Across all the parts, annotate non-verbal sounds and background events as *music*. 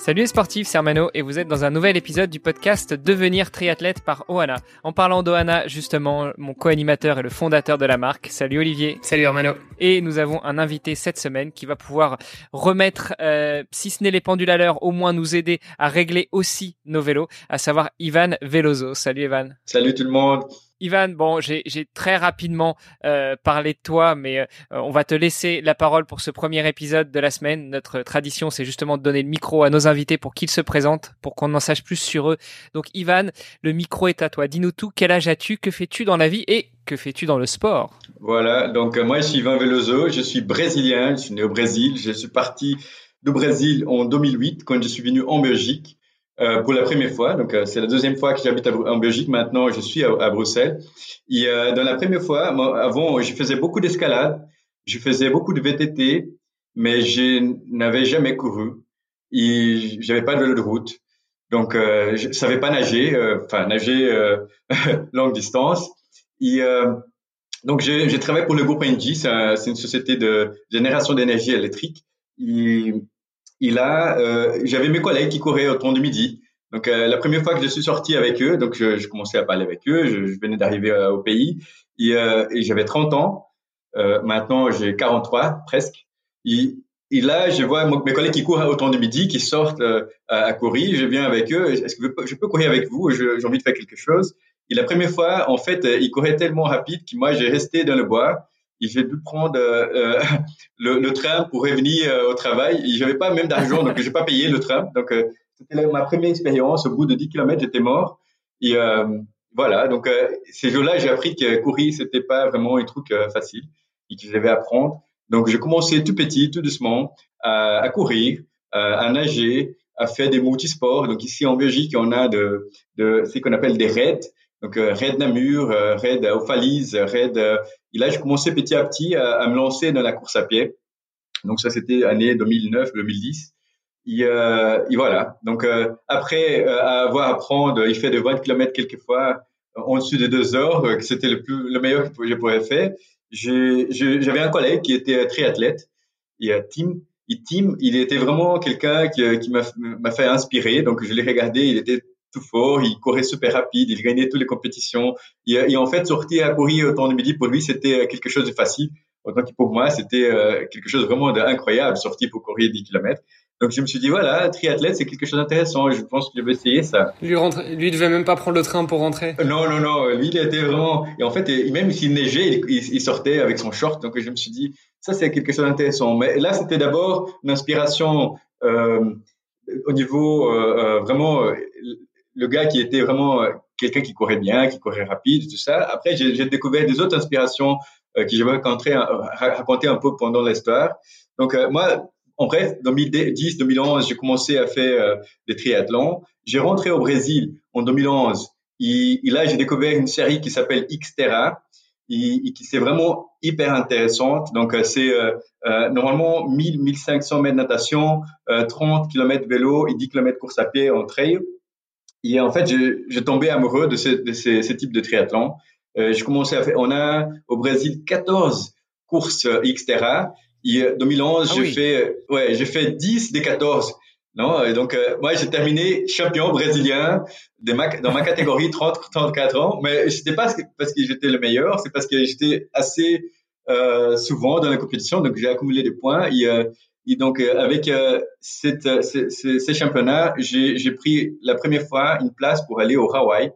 Salut les sportifs, c'est Armano et vous êtes dans un nouvel épisode du podcast Devenir triathlète par Ohana. En parlant d'Ohana, justement, mon co-animateur et le fondateur de la marque. Salut Olivier. Salut Armano. Et nous avons un invité cette semaine qui va pouvoir remettre, euh, si ce n'est les pendules à l'heure, au moins nous aider à régler aussi nos vélos, à savoir Ivan Veloso. Salut Ivan. Salut tout le monde. Ivan, bon, j'ai très rapidement euh, parlé de toi, mais euh, on va te laisser la parole pour ce premier épisode de la semaine. Notre tradition, c'est justement de donner le micro à nos invités pour qu'ils se présentent, pour qu'on en sache plus sur eux. Donc, Ivan, le micro est à toi. Dis-nous tout. Quel âge as-tu? Que fais-tu dans la vie? Et que fais-tu dans le sport? Voilà. Donc, euh, moi, je suis Ivan Veloso. Je suis brésilien. Je suis né au Brésil. Je suis parti du Brésil en 2008 quand je suis venu en Belgique. Euh, pour la première fois. Donc, euh, c'est la deuxième fois que j'habite en Belgique. Maintenant, je suis à, à Bruxelles. Et euh, dans la première fois, avant, je faisais beaucoup d'escalade, je faisais beaucoup de VTT, mais je n'avais jamais couru. Et j'avais pas de vélo de route. Donc, euh, je savais pas nager, enfin nager *laughs* longue distance. Et donc, j'ai travaillé pour le groupe Engie. C'est une société de génération d'énergie électrique. Et là, euh, j'avais mes collègues qui couraient au temps du midi. Donc euh, la première fois que je suis sorti avec eux, donc je, je commençais à parler avec eux, je, je venais d'arriver euh, au pays et, euh, et j'avais 30 ans. Euh, maintenant j'ai 43 presque. Et, et, là, je vois mes collègues qui courent au temps du midi, qui sortent à, à, courir. Je viens avec eux. Est-ce que je peux courir avec vous? J'ai envie de faire quelque chose. Et la première fois, en fait, ils couraient tellement rapide que moi, j'ai resté dans le bois j'ai dû prendre euh, *laughs* le, le, train pour revenir euh, au travail. Et j'avais pas même d'argent, donc j'ai pas payé le train. Donc euh, c'était ma première expérience. Au bout de 10 km, j'étais mort. Et voilà. Donc ces jours-là, j'ai appris que courir c'était pas vraiment un truc facile et que je devais apprendre. Donc j'ai commencé tout petit, tout doucement, à, à courir, à nager, à faire des multisports. Donc ici en Belgique, on a de, de ce qu'on appelle des raids. Donc euh, raid Namur, euh, raid raid. Euh, et là, je commençais petit à petit à, me lancer dans la course à pied. Donc ça, c'était année 2009-2010. Et, euh, et, voilà. Donc après avoir à il fait de 20 km quelquefois en dessus de deux heures, que c'était le plus le meilleur que je pourrais faire. J'avais un collègue qui était triathlète, et Tim. Et Tim, il était vraiment quelqu'un qui, qui m'a fait inspirer. Donc je l'ai regardé, il était tout fort, il courait super rapide, il gagnait toutes les compétitions. Et, en fait, sortir à courir au temps de midi, pour lui, c'était quelque chose de facile. Autant que pour moi, c'était euh, quelque chose vraiment d'incroyable, sortir pour courir 10 km. Donc je me suis dit, voilà, triathlète, c'est quelque chose d'intéressant. Je pense que je vais essayer ça. Lui, rentre... lui devait même pas prendre le train pour rentrer. Non, non, non. Lui, il était vraiment... Et en fait, même s'il neigeait, il, sortait avec son short. Donc je me suis dit, ça, c'est quelque chose d'intéressant. Mais là, c'était d'abord une inspiration euh, au niveau euh, euh vraiment le gars qui était vraiment euh, quelqu'un qui courait bien, qui courait rapide, tout ça. Après, j'ai découvert des autres inspirations euh, que je vais raconter, raconter un peu pendant l'histoire. Donc, euh, moi, en bref, 2010, 2011, j'ai commencé à faire euh, des triathlons. J'ai rentré au Brésil en 2011. Et, et là, j'ai découvert une série qui s'appelle Xterra et, et qui c'est vraiment hyper intéressante. Donc, c'est normalement 1000, 1500 mètres de natation, 30 km vélo et 10 km course à pied en trail. Et en fait, j'ai tombé amoureux de, ce, de ces, ces, types de triathlon. Euh, je commençais à faire, on a au Brésil 14 courses Xterra. Et 2011, ah j'ai fait, ouais, j'ai fait 10 des 14. Non, et donc euh, moi j'ai terminé champion brésilien de ma, dans ma catégorie 30-34 ans, mais c'était pas parce que j'étais le meilleur, c'est parce que j'étais assez euh, souvent dans la compétition, donc j'ai accumulé des points. Et, euh, et donc, euh, avec euh, cette, euh, ces, championnats, j'ai pris la première fois une place pour aller au Hawaï.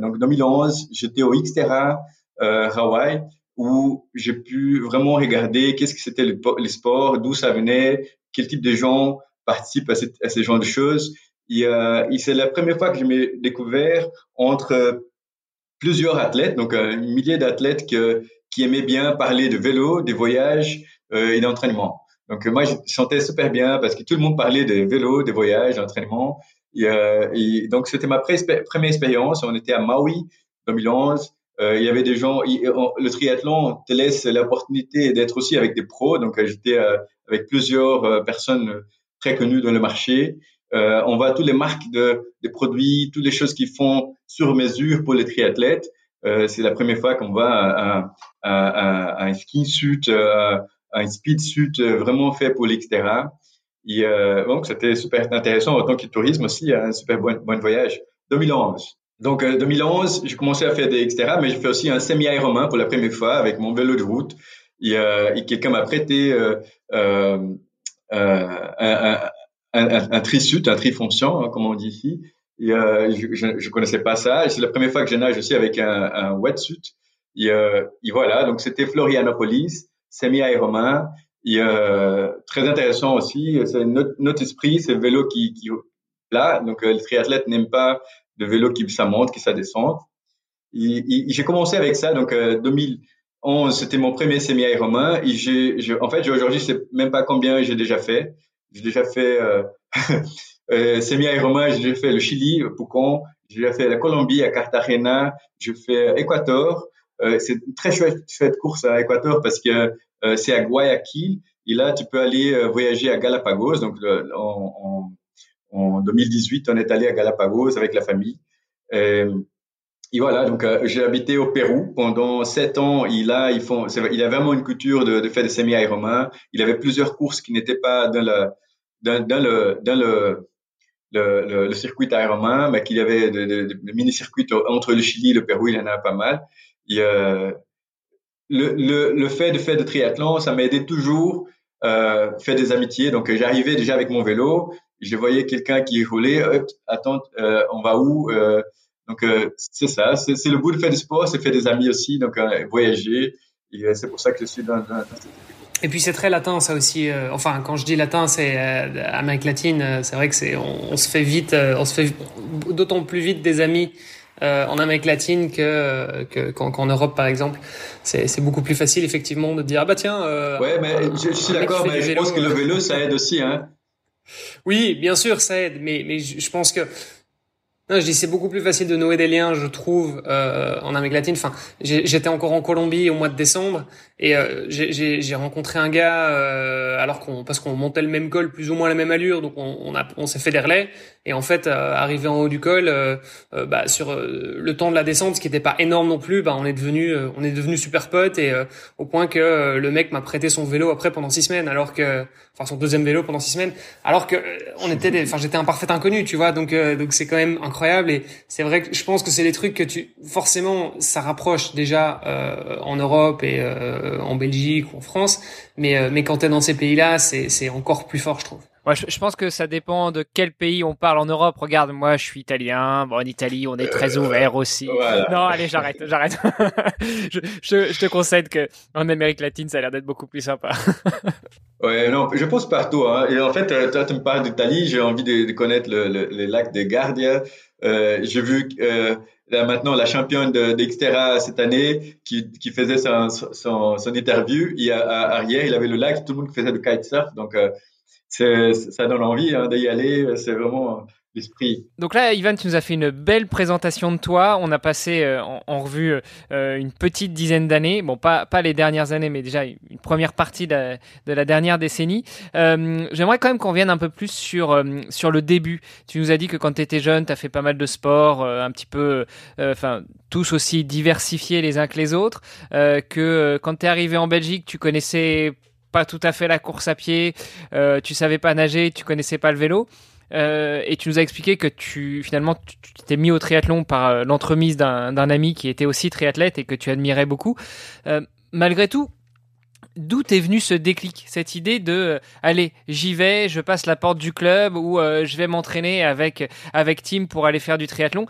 donc, 2011, j'étais au Xterra Hawaï, où j'ai pu vraiment regarder qu'est-ce que c'était le, les sports, d'où ça venait, quel type de gens participent à, cette, à ce genre de choses. Et, c'est la première fois que je m'ai découvert entre plusieurs athlètes, donc un millier d'athlètes qui aimaient bien parler de vélo, des voyages et d'entraînement. Donc moi, je sentais super bien parce que tout le monde parlait de vélo, des voyages, d'entraînement. Et, donc, c'était ma première expérience. On était à Maui, 2011. il y avait des gens, le triathlon te laisse l'opportunité d'être aussi avec des pros. Donc, j'étais avec plusieurs personnes très connues dans le marché. on voit toutes les marques de, des produits, toutes les choses qu'ils font sur mesure pour les triathlètes. C'est la première fois qu'on voit un, skin suit, un speed suit vraiment fait pour l'extérieur. Euh, donc, c'était super intéressant en tant que tourisme aussi, un super bon, voyage. 2011. Donc, 2011, j'ai commencé à faire des etc. Mais j'ai fait aussi un semi-Ironman pour la première fois avec mon vélo de route. Et, euh, et quelqu'un m'a prêté euh, euh, un, un, un, un tri-suit, un tri-fonction, hein, comme on dit ici. Et euh, je, je, connaissais pas ça. C'est la première fois que je nage aussi avec un, un wetsuit. Et, euh, et voilà, donc c'était Florianopolis, semi-Ironman. Et euh, très intéressant aussi, c'est notre, notre, esprit, c'est le vélo qui, qui là, donc euh, le triathlète n'aime pas de vélo qui ça monte, qui ça descend. J'ai commencé avec ça, donc euh, 2011, c'était mon premier semi-Ironman. Et j'ai, en fait, aujourd'hui, je sais même pas combien j'ai déjà fait. J'ai déjà fait *laughs* euh, euh, semi-Ironman, j'ai déjà fait le Chili, Pucon, j'ai fait la Colombie à Cartagena, j'ai fait Équateur. Euh, c'est une très chouette, chouette course à Équateur parce que euh, c'est à Guayaquil. Et là, tu peux aller euh, voyager à Galapagos. Donc, en, en, en, 2018, on est allé à Galapagos avec la famille. Euh, et voilà, donc j'ai habité au Pérou pendant sept ans. Il a, ils font, il a vraiment une culture de, de faire des semi-Ironman. Il avait plusieurs courses qui n'étaient pas dans dans, dans le dans le le, circuit Ironman, mais qu'il y avait des mini-circuits entre le Chili et le Pérou. Il y en a pas mal. Et, euh, le, le, fait de faire de triathlon, ça m'a aidé toujours euh, faire des amitiés. Donc j'arrivais déjà avec mon vélo, je voyais quelqu'un qui roulait, attends, euh, on va où euh, Donc euh, c'est ça, c'est le bout de faire du sport, c'est faire des amis aussi, donc euh, voyager. C'est pour ça que je suis dans, dans, cette et puis c'est très latin ça aussi. enfin quand je dis latin, c'est Amérique latine. C'est vrai que c'est on, on, se fait vite, on se fait d'autant plus vite des amis euh, en Amérique latine que qu'en qu Europe par exemple. C'est beaucoup plus facile effectivement de dire ah bah tiens. Euh, ouais, mais je, je suis d'accord, mais je pense que le vélo ça aide aussi, hein. Oui, bien sûr, ça aide, mais mais je pense que non, je dis c'est beaucoup plus facile de nouer des liens, je trouve, euh, en Amérique latine. Enfin, j'étais encore en Colombie au mois de décembre et euh, j'ai rencontré un gars euh, alors qu'on parce qu'on montait le même col, plus ou moins la même allure, donc on, on, on s'est fait des relais. Et en fait, euh, arrivé en haut du col, euh, euh, bah, sur le temps de la descente, ce qui n'était pas énorme non plus, bah, on est devenu on est devenu super potes et au point que le mec m'a prêté son vélo après pendant six semaines, alors que enfin son deuxième vélo pendant six semaines, alors que on était, enfin j'étais un parfait inconnu, tu vois, donc donc c'est quand même incroyable et c'est vrai que je pense que c'est des trucs que tu forcément ça rapproche déjà euh, en Europe et euh, en Belgique ou en France mais euh, mais quand tu es dans ces pays-là c'est c'est encore plus fort je trouve. Ouais, je, pense que ça dépend de quel pays on parle en Europe. Regarde, moi, je suis italien. Bon, en Italie, on est très ouvert aussi. Non, allez, j'arrête, j'arrête. *laughs* je, je, je, te concède que en Amérique latine, ça a l'air d'être beaucoup plus sympa. *laughs* ouais, non, je pense partout. Hein. Et en fait, toi, tu me parles d'Italie. J'ai envie de, de connaître le, le, le, lac de Gardia. Euh, j'ai vu euh, là maintenant la championne d'Extera de, cette année qui, qui faisait son, son, son interview. Et à, à, arrière, il avait le lac, tout le monde faisait du kitesurf. Donc, euh, ça donne envie hein, d'y aller. C'est vraiment l'esprit. Donc là, Ivan, tu nous as fait une belle présentation de toi. On a passé euh, en, revue euh, une petite dizaine d'années. Bon, pas, les dernières années, mais déjà une première partie de la, de la dernière décennie. Euh, J'aimerais quand même qu'on vienne un peu plus sur, euh, le début. Tu nous as dit que quand tu étais jeune, tu as fait pas mal de sport, euh, un petit peu, enfin, tous aussi diversifiés les uns que les autres. que quand tu es arrivé en Belgique, tu connaissais pas tout à fait la course à pied, euh, tu savais pas nager, tu connaissais pas le vélo. Euh, et tu nous as expliqué que tu finalement tu t'es mis au triathlon par euh, l'entremise d'un ami qui était aussi triathlète et que tu admirais beaucoup. Malgré tout, d'où est venu ce déclic, cette idée de euh, allez j'y vais, je passe la porte du club ou je vais m'entraîner avec avec Tim pour aller faire du triathlon.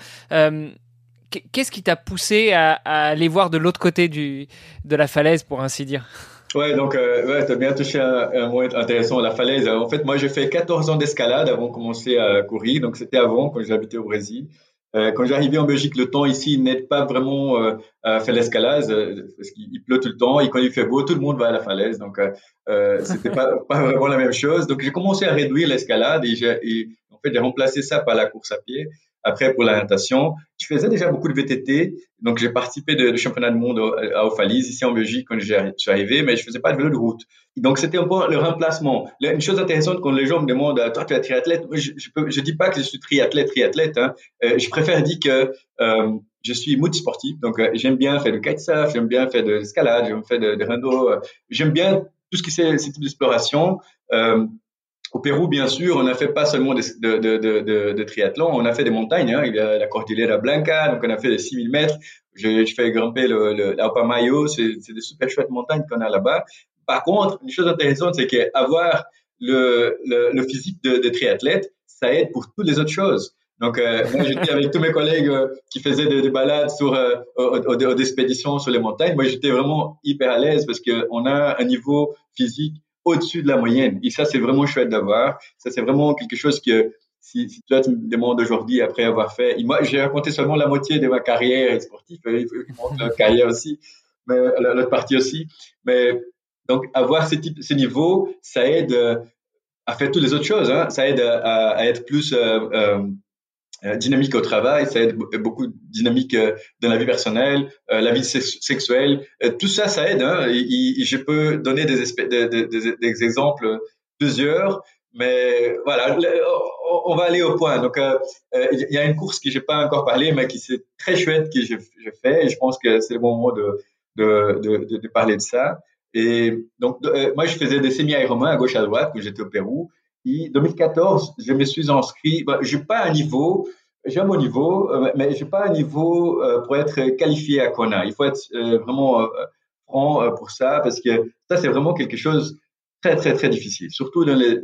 Qu'est-ce qui t'a poussé à, aller voir de l'autre côté de la falaise pour ainsi dire? Ouais, donc euh, ouais, tu as bien touché un, un mot intéressant, la falaise. En fait, moi, j'ai fait 14 ans d'escalade avant de commencer à courir. Donc, c'était avant, quand j'habitais au Brésil. Euh, quand j'arrivais en Belgique, le temps ici n'aide pas vraiment euh, à faire l'escalade euh, parce qu'il pleut tout le temps et quand il fait beau, tout le monde va à la falaise. Donc, euh, euh *laughs* c'était pas, pas vraiment la même chose. Donc, j'ai commencé à réduire l'escalade et, et, En fait, j'ai remplacé ça par la course à pied. Après, pour la natation, je faisais déjà beaucoup de VTT. Donc, j'ai participé de, championnat du monde à Ophalise, ici en Belgique, quand je suis arrivé, mais je faisais pas de vélo de route. Donc, c'était un peu le remplacement. Une chose intéressante quand les gens me demandent, toi, tu es triathlète, je, je, dis pas que je suis triathlète, triathlète. Hein. Euh, je préfère dire que euh, je suis multisportif. Donc, euh, j'aime bien faire du kitesurf, j'aime bien faire de l'escalade, j'aime faire de, de rando. J'aime bien tout ce qui c'est ce type d'exploration. Au Pérou, bien sûr, on a fait pas seulement de, de, de, de, triathlon, on a fait des montagnes. Hein. Il y a la Cordillera Blanca, donc on a fait des 6000 mètres. Je, je fais grimper le, le l'Aupamayo, c'est, c'est des super chouettes montagnes qu'on a là-bas. Par contre, une chose intéressante, c'est qu'avoir le, le, le, physique de, de triathlète, ça aide pour toutes les autres choses. Donc, euh, moi, j'étais avec tous mes collègues euh, qui faisaient des, balades sur, euh, expéditions sur les montagnes. Moi, j'étais vraiment hyper à l'aise parce qu'on a un niveau physique au-dessus de la moyenne. Et ça, c'est vraiment chouette d'avoir. Ça, c'est vraiment quelque chose que si, toi, tu me demandes aujourd'hui, après avoir fait, moi, j'ai raconté seulement la moitié de ma carrière sportive, il faut que carrière aussi, mais l'autre partie aussi. Mais donc, avoir ces, types, ces niveaux, ça aide à faire toutes les autres choses. Hein. Ça aide à, être plus euh, euh, euh, dynamique au travail, ça aide beaucoup dynamique euh, dans la vie personnelle, euh, la vie sexuelle. tout ça, ça aide. Hein, je peux donner des, des, des, des, exemples plusieurs, mais voilà, on va aller au point. Donc, il y a une course que j'ai pas encore parlé, mais qui c'est très chouette que j'ai fait. Et je pense que c'est le bon moment de, de, de, de, parler de ça. Et donc, moi, je faisais des semi-ironman à gauche à droite quand j'étais au Pérou. 2014, je me suis inscrit. Bah, je n'ai pas un niveau, j'ai un bon niveau, euh, mais je n'ai pas un niveau euh, pour être qualifié à Kona. Il faut être euh, vraiment franc pour ça, parce que ça, c'est vraiment quelque chose très, très, très difficile. Surtout dans les,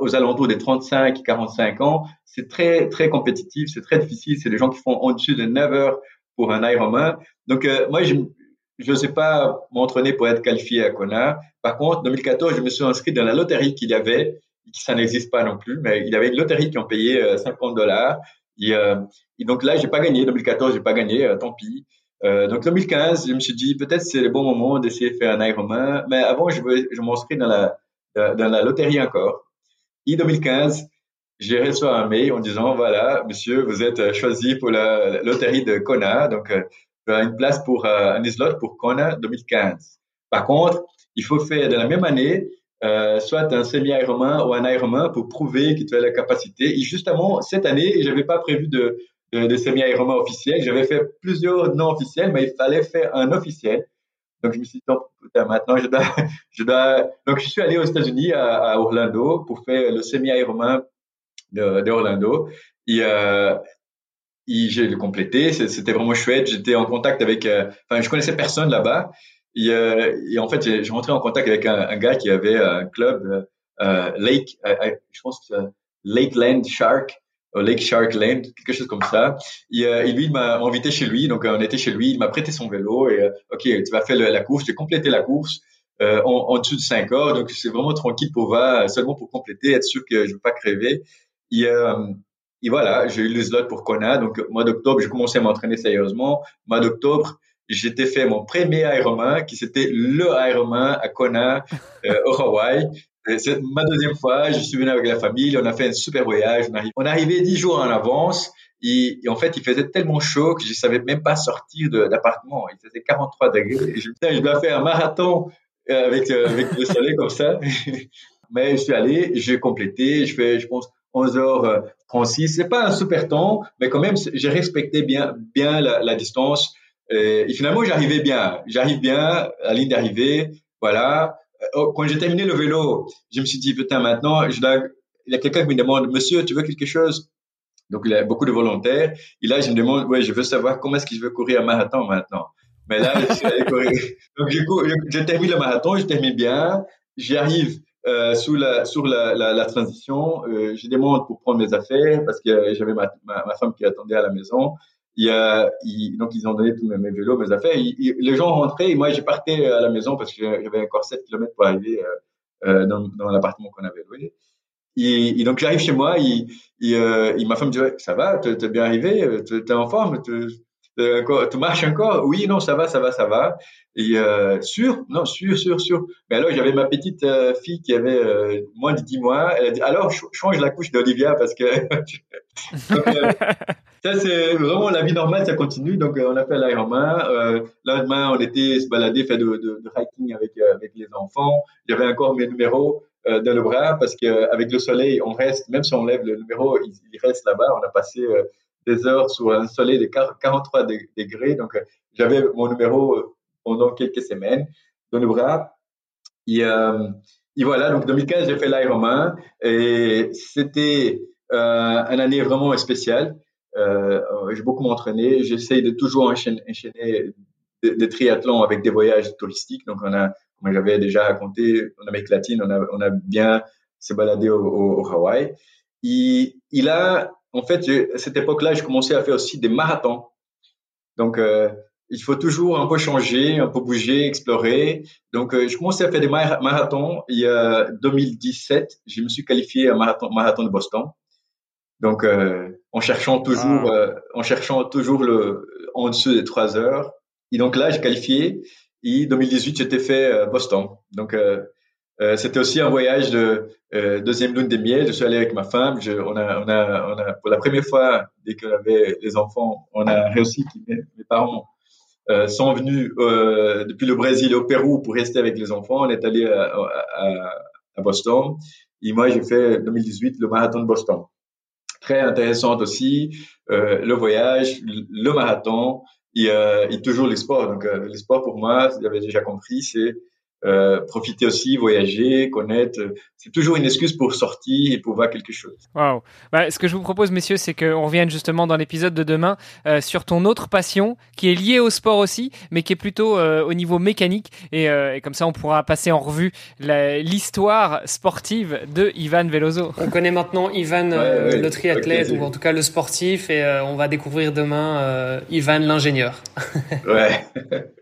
aux alentours des 35, 45 ans, c'est très, très compétitif, c'est très difficile. C'est des gens qui font en-dessus de 9 heures pour un Ironman. Donc, moi, je ne sais pas m'entraîner pour être qualifié à Kona. Par contre, en 2014, je me suis inscrit dans la loterie qu'il y avait ça n'existe pas non plus, mais il y avait une loterie qui ont payé 50 euh, dollars. Et, euh, et, donc là, j'ai pas gagné. 2014, j'ai pas gagné, euh, tant pis. Euh, donc 2015, je me suis dit peut-être c'est le bon moment d'essayer de faire un Ironman. Mais avant, je, je m'inscris dans la dans la loterie encore. Et 2015, j'ai reçu un mail en disant voilà, monsieur, vous êtes choisi pour la loterie de Kona, donc une place pour un slot pour Kona 2015. Par contre, il faut faire de la même année euh, soit un semi-Ironman ou un Ironman pour prouver que tu as la capacité. Et justement, cette année, je n'avais pas prévu de, de, semi-Ironman officiel. J'avais fait plusieurs non officiels, mais il fallait faire un officiel. Donc, je me suis dit, maintenant, *laughs* je dois. Donc, je suis allé aux États-Unis, à, Orlando, pour faire le semi-Ironman de, Orlando. Et, euh, et j'ai le complété. C'était vraiment chouette. J'étais en contact avec... Euh, enfin, je connaissais personne là-bas. Et, euh, et en fait, j'ai rentré en contact avec un, un, gars qui avait un club, euh, euh Lake, euh, euh, je pense que Lakeland Shark, Lake Shark Land, quelque chose comme ça. Et, et lui, il m'a invité chez lui, donc on était chez lui, il m'a prêté son vélo et ok, tu vas faire la course. J'ai complété la course en, en, dessous de 5 heures, donc c'est vraiment tranquille pour voir, seulement pour compléter, être sûr que je ne veux pas crever. Et, et voilà, j'ai eu le slot pour Kona. Donc, mois d'octobre, j'ai commencé à m'entraîner sérieusement. Mois d'octobre, j'étais fait mon premier Ironman, qui c'était le Ironman à Kona, *laughs* euh, au Hawaï. C'est ma deuxième fois. Je suis venu avec la famille. On a fait un super voyage. On, arrive, on arrivait dix jours en avance. Et, en fait, il faisait tellement chaud que je savais même pas sortir d'appartement. Il faisait 43 degrés. Et je me disais, je dois faire un marathon euh, avec, euh, avec le soleil comme ça. *laughs* Mais je suis allé, j'ai complété. Je fais, je pense, 11h36. C'est pas un super temps, mais quand même, j'ai respecté bien, bien la, la distance. Et, et finalement, j'arrivais bien. J'arrive bien à la ligne d'arrivée. Voilà. Euh, quand j'ai terminé le vélo, je me suis dit, putain, maintenant, il y a quelqu'un qui me demande, monsieur, tu veux quelque chose? Donc, il y a beaucoup de volontaires. Et là, je me demande, ouais, je veux savoir comment est-ce que je veux courir un marathon maintenant. Mais là, je suis allé courir. *laughs* Donc, je, je, je, termine le marathon, je termine bien. J'arrive euh, sous la, sur la, la, transition. Euh, je demande pour prendre mes affaires parce que j'avais ma, ma, femme qui attendait à la maison il donc ils ont donné tous mes, mes vélos, mes affaires. Il, les gens rentraient et moi j'ai partais à la maison parce que j'avais encore 7 km pour arriver euh, euh, dans, dans l'appartement qu'on avait loué. Et, et donc j'arrive chez moi, il, euh, ma femme me dit ça va, t'es bien arrivé, t'es en forme? euh, tu marches encore? Oui, non, ça va, ça va, ça va. Et euh, sûr? Non, sûr, sûr, sûr. Mais alors, j'avais ma petite euh, fille qui avait euh, moins de 10 mois. Elle a dit, alors, change la couche d'Olivia parce que... *laughs* *laughs* ça, c'est vraiment la vie normale, ça continue. Donc, on a fait l'Ironman. Euh, lendemain, on était se balader, faire de, de, de hiking avec, avec les enfants. J'avais encore mes numéros dans le bras parce qu'avec le soleil, on reste, même si on lève le numéro, il, il reste là-bas. On a passé des heures sous un soleil de 43 degrés. Donc, j'avais mon numéro pendant quelques semaines dans le bras. Et, euh, et voilà, donc 2015, j'ai fait l'Ironman et c'était euh, une année vraiment spéciale. Euh, j'ai beaucoup m'entraîné. J'essaye de toujours enchaîner, des, triathlons avec des voyages touristiques. Donc, on a, comme j'avais déjà raconté, en Amérique latine, on a, on a bien se baladé au, au, Hawaï. Et, il a, en fait, à cette époque-là, je commençais à faire aussi des marathons. Donc, euh, il faut toujours un peu changer, un peu bouger, explorer. Donc, euh, je commençais à faire des marathons. Il y a 2017, je me suis qualifié à marathon, marathon de Boston. Donc, euh, en cherchant toujours, ah. euh, en cherchant toujours le en dessous des trois heures. Et donc là, j'ai qualifié. Et 2018, j'étais fait Boston. Donc, c'était aussi un voyage de deuxième lune des miel. Je suis allé avec ma femme. Je, on, a, on, a, on a, pour la première fois, dès qu'on avait les enfants, on a réussi. Mes, mes parents euh, sont venus euh, depuis le Brésil au Pérou pour rester avec les enfants. On est allé à, à, à Boston. Et moi, j'ai fait 2018 le marathon de Boston. Très intéressante aussi, euh, le voyage, le marathon et, et toujours les sports. Donc, euh, les sports pour moi, vous avez déjà compris, c'est euh, profiter aussi, voyager, connaître. C'est toujours une excuse pour sortir et pour voir quelque chose. Wow. Bah, ce que je vous propose, messieurs, c'est qu'on revienne justement dans l'épisode de demain euh, sur ton autre passion qui est liée au sport aussi, mais qui est plutôt euh, au niveau mécanique. Et, et, comme ça, on pourra passer en revue l'histoire sportive de Ivan Veloso. On connaît maintenant Ivan, le triathlète, ou en tout cas le sportif, et on va découvrir demain Ivan l'ingénieur. ouais. *laughs*